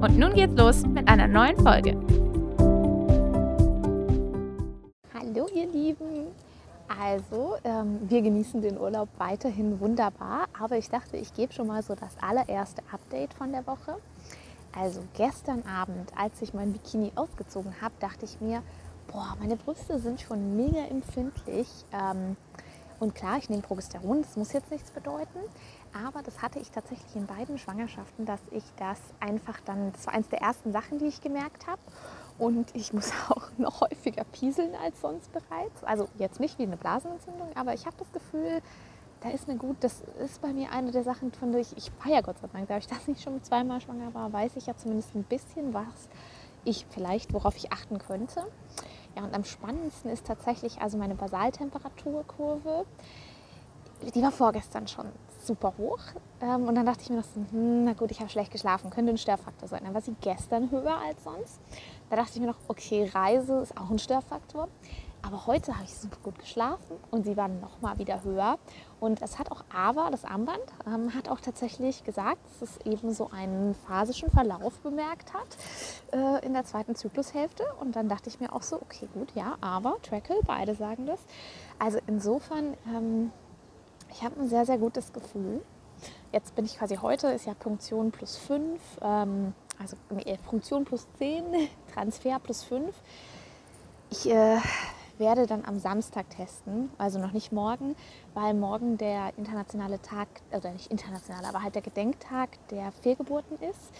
Und nun geht's los mit einer neuen Folge. Hallo ihr Lieben. Also, ähm, wir genießen den Urlaub weiterhin wunderbar, aber ich dachte, ich gebe schon mal so das allererste Update von der Woche. Also gestern Abend, als ich mein Bikini ausgezogen habe, dachte ich mir, boah, meine Brüste sind schon mega empfindlich. Ähm, und klar, ich nehme Progesteron, das muss jetzt nichts bedeuten. Aber das hatte ich tatsächlich in beiden Schwangerschaften, dass ich das einfach dann, das war eines der ersten Sachen, die ich gemerkt habe. Und ich muss auch noch häufiger pieseln als sonst bereits. Also jetzt nicht wie eine Blasenentzündung, aber ich habe das Gefühl, da ist mir gut, das ist bei mir eine der Sachen, von der ich, ich feiere Gott sei Dank, da ich das nicht schon zweimal schwanger war, weiß ich ja zumindest ein bisschen, was ich vielleicht, worauf ich achten könnte. Ja, und am spannendsten ist tatsächlich also meine Basaltemperaturkurve. Die war vorgestern schon super hoch. Ähm, und dann dachte ich mir noch so, hm, na gut, ich habe schlecht geschlafen, könnte ein Störfaktor sein. Dann war sie gestern höher als sonst. Da dachte ich mir noch, okay, Reise ist auch ein Störfaktor. Aber heute habe ich super gut geschlafen und sie waren noch mal wieder höher. Und es hat auch Ava, das Armband, ähm, hat auch tatsächlich gesagt, dass es eben so einen phasischen Verlauf bemerkt hat äh, in der zweiten Zyklushälfte. Und dann dachte ich mir auch so, okay, gut, ja, Ava, Trackle, beide sagen das. Also insofern, ähm, ich habe ein sehr, sehr gutes Gefühl. Jetzt bin ich quasi heute, ist ja Punktion plus 5, ähm, also nee, Funktion plus 10, Transfer plus 5. Ich äh, werde dann am Samstag testen, also noch nicht morgen, weil morgen der internationale Tag, oder nicht international, aber halt der Gedenktag der Fehlgeburten ist.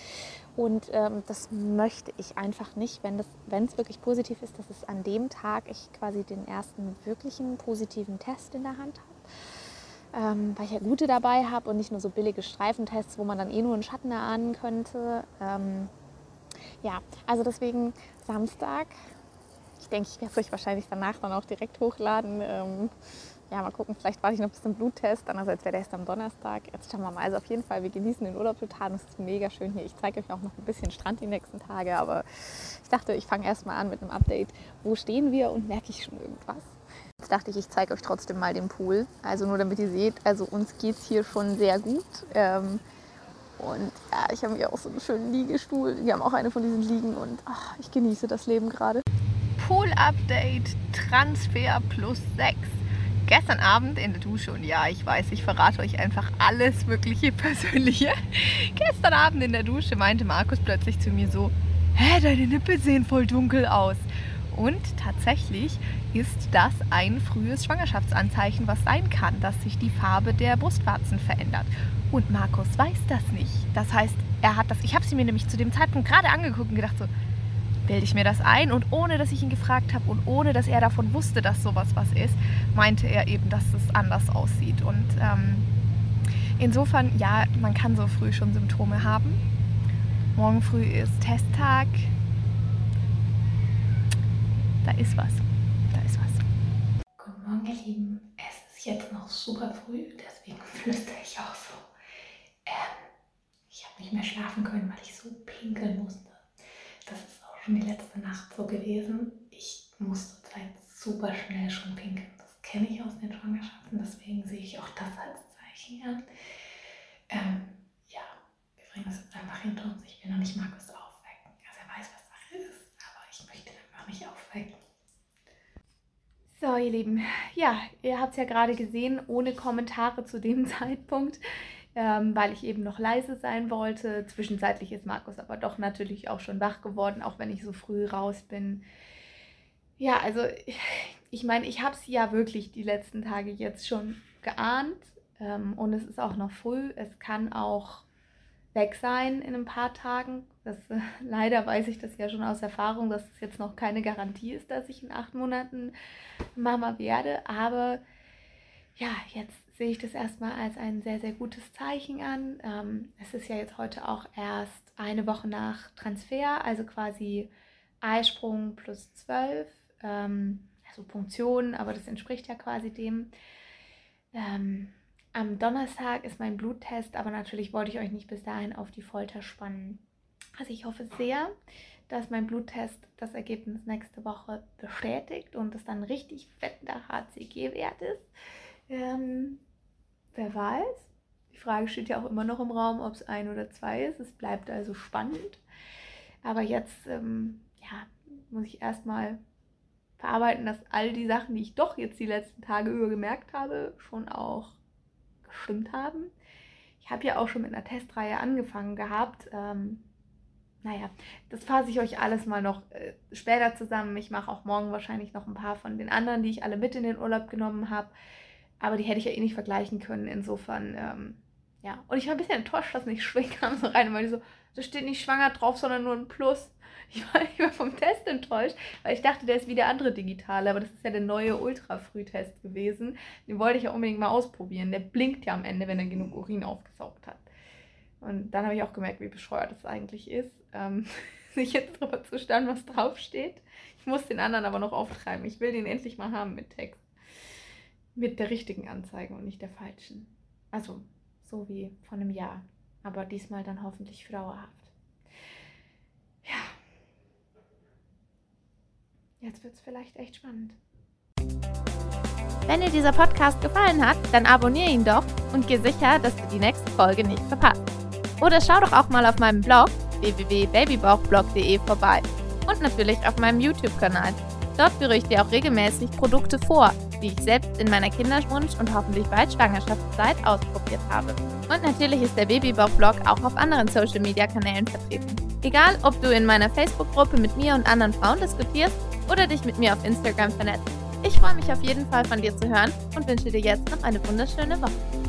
Und ähm, das möchte ich einfach nicht, wenn es wirklich positiv ist, dass es an dem Tag ich quasi den ersten wirklichen positiven Test in der Hand habe. Ähm, weil ich ja gute dabei habe und nicht nur so billige Streifentests, wo man dann eh nur einen Schatten erahnen könnte. Ähm, ja, also deswegen Samstag ich denke, ich werde es euch wahrscheinlich danach dann auch direkt hochladen. Ähm, ja, mal gucken, vielleicht warte ich noch bis zum Bluttest. Andererseits wäre der erst am Donnerstag. Jetzt schauen wir mal. Also auf jeden Fall, wir genießen den Urlaub total. Es ist mega schön hier. Ich zeige euch auch noch ein bisschen Strand die nächsten Tage. Aber ich dachte, ich fange erst mal an mit einem Update. Wo stehen wir und merke ich schon irgendwas? Jetzt dachte ich, ich zeige euch trotzdem mal den Pool. Also nur damit ihr seht, also uns geht es hier schon sehr gut. Ähm, und ja, ich habe hier auch so einen schönen Liegestuhl. Wir haben auch eine von diesen Liegen und ach, ich genieße das Leben gerade. Pool-Update Transfer plus 6. Gestern Abend in der Dusche und ja, ich weiß, ich verrate euch einfach alles wirkliche Persönliche. Gestern Abend in der Dusche meinte Markus plötzlich zu mir so, hä, deine Nippel sehen voll dunkel aus. Und tatsächlich ist das ein frühes Schwangerschaftsanzeichen, was sein kann, dass sich die Farbe der Brustwarzen verändert. Und Markus weiß das nicht. Das heißt, er hat das, ich habe sie mir nämlich zu dem Zeitpunkt gerade angeguckt und gedacht so, bilde ich mir das ein. Und ohne dass ich ihn gefragt habe und ohne dass er davon wusste, dass sowas was ist, meinte er eben, dass es anders aussieht. Und ähm, insofern, ja, man kann so früh schon Symptome haben. Morgen früh ist Testtag. Da ist was. Da ist was. Guten Morgen, ihr Lieben. Es ist jetzt noch super früh, deswegen flüstere ich auch so. Ähm, ich habe nicht mehr schlafen können, weil ich so pinkeln musste. Das ist schon die letzte Nacht so gewesen. Ich muss zurzeit super schnell schon pinkeln. Das kenne ich aus den Schwangerschaften, deswegen sehe ich auch das als Zeichen an. Ähm, ja, wir bringen das jetzt einfach hinter uns. Ich will noch nicht Markus aufwecken. Also er weiß, was Sache ist, aber ich möchte ihn einfach nicht aufwecken. So, ihr Lieben, ja, ihr habt es ja gerade gesehen, ohne Kommentare zu dem Zeitpunkt ähm, weil ich eben noch leise sein wollte. Zwischenzeitlich ist Markus aber doch natürlich auch schon wach geworden, auch wenn ich so früh raus bin. Ja, also ich meine, ich habe es ja wirklich die letzten Tage jetzt schon geahnt ähm, und es ist auch noch früh. Es kann auch weg sein in ein paar Tagen. Das, äh, leider weiß ich das ja schon aus Erfahrung, dass es jetzt noch keine Garantie ist, dass ich in acht Monaten Mama werde. Aber ja, jetzt sehe ich das erstmal als ein sehr, sehr gutes Zeichen an. Ähm, es ist ja jetzt heute auch erst eine Woche nach Transfer, also quasi Eisprung plus 12, ähm, also Punktion, aber das entspricht ja quasi dem. Ähm, am Donnerstag ist mein Bluttest, aber natürlich wollte ich euch nicht bis dahin auf die Folter spannen. Also ich hoffe sehr, dass mein Bluttest das Ergebnis nächste Woche bestätigt und es dann richtig fetter HCG-Wert ist. Ähm, wer weiß. Die Frage steht ja auch immer noch im Raum, ob es ein oder zwei ist. Es bleibt also spannend. Aber jetzt ähm, ja, muss ich erstmal verarbeiten, dass all die Sachen, die ich doch jetzt die letzten Tage über gemerkt habe, schon auch gestimmt haben. Ich habe ja auch schon mit einer Testreihe angefangen gehabt. Ähm, naja, das fasse ich euch alles mal noch äh, später zusammen. Ich mache auch morgen wahrscheinlich noch ein paar von den anderen, die ich alle mit in den Urlaub genommen habe. Aber die hätte ich ja eh nicht vergleichen können. Insofern, ähm, ja. Und ich war ein bisschen enttäuscht, dass nicht Schwing kam so rein, weil die so, da steht nicht schwanger drauf, sondern nur ein Plus. Ich war, ich war vom Test enttäuscht, weil ich dachte, der ist wie der andere digitale, aber das ist ja der neue Ultra-Frühtest gewesen. Den wollte ich ja unbedingt mal ausprobieren. Der blinkt ja am Ende, wenn er genug Urin aufgesaugt hat. Und dann habe ich auch gemerkt, wie bescheuert das eigentlich ist, ähm, sich jetzt drüber zu stellen, was draufsteht. Ich muss den anderen aber noch auftreiben. Ich will den endlich mal haben mit Text. Mit der richtigen Anzeige und nicht der falschen. Also so wie vor einem Jahr. Aber diesmal dann hoffentlich für dauerhaft. Ja. Jetzt wird es vielleicht echt spannend. Wenn dir dieser Podcast gefallen hat, dann abonniere ihn doch und geh sicher, dass du die nächste Folge nicht verpasst. Oder schau doch auch mal auf meinem Blog www.babybauchblog.de vorbei und natürlich auf meinem YouTube-Kanal. Dort führe ich dir auch regelmäßig Produkte vor, die ich selbst in meiner Kinderwunsch- und hoffentlich bald Schwangerschaftszeit ausprobiert habe. Und natürlich ist der Babybauch-Blog auch auf anderen Social-Media-Kanälen vertreten. Egal, ob du in meiner Facebook-Gruppe mit mir und anderen Frauen diskutierst oder dich mit mir auf Instagram vernetzt. Ich freue mich auf jeden Fall von dir zu hören und wünsche dir jetzt noch eine wunderschöne Woche.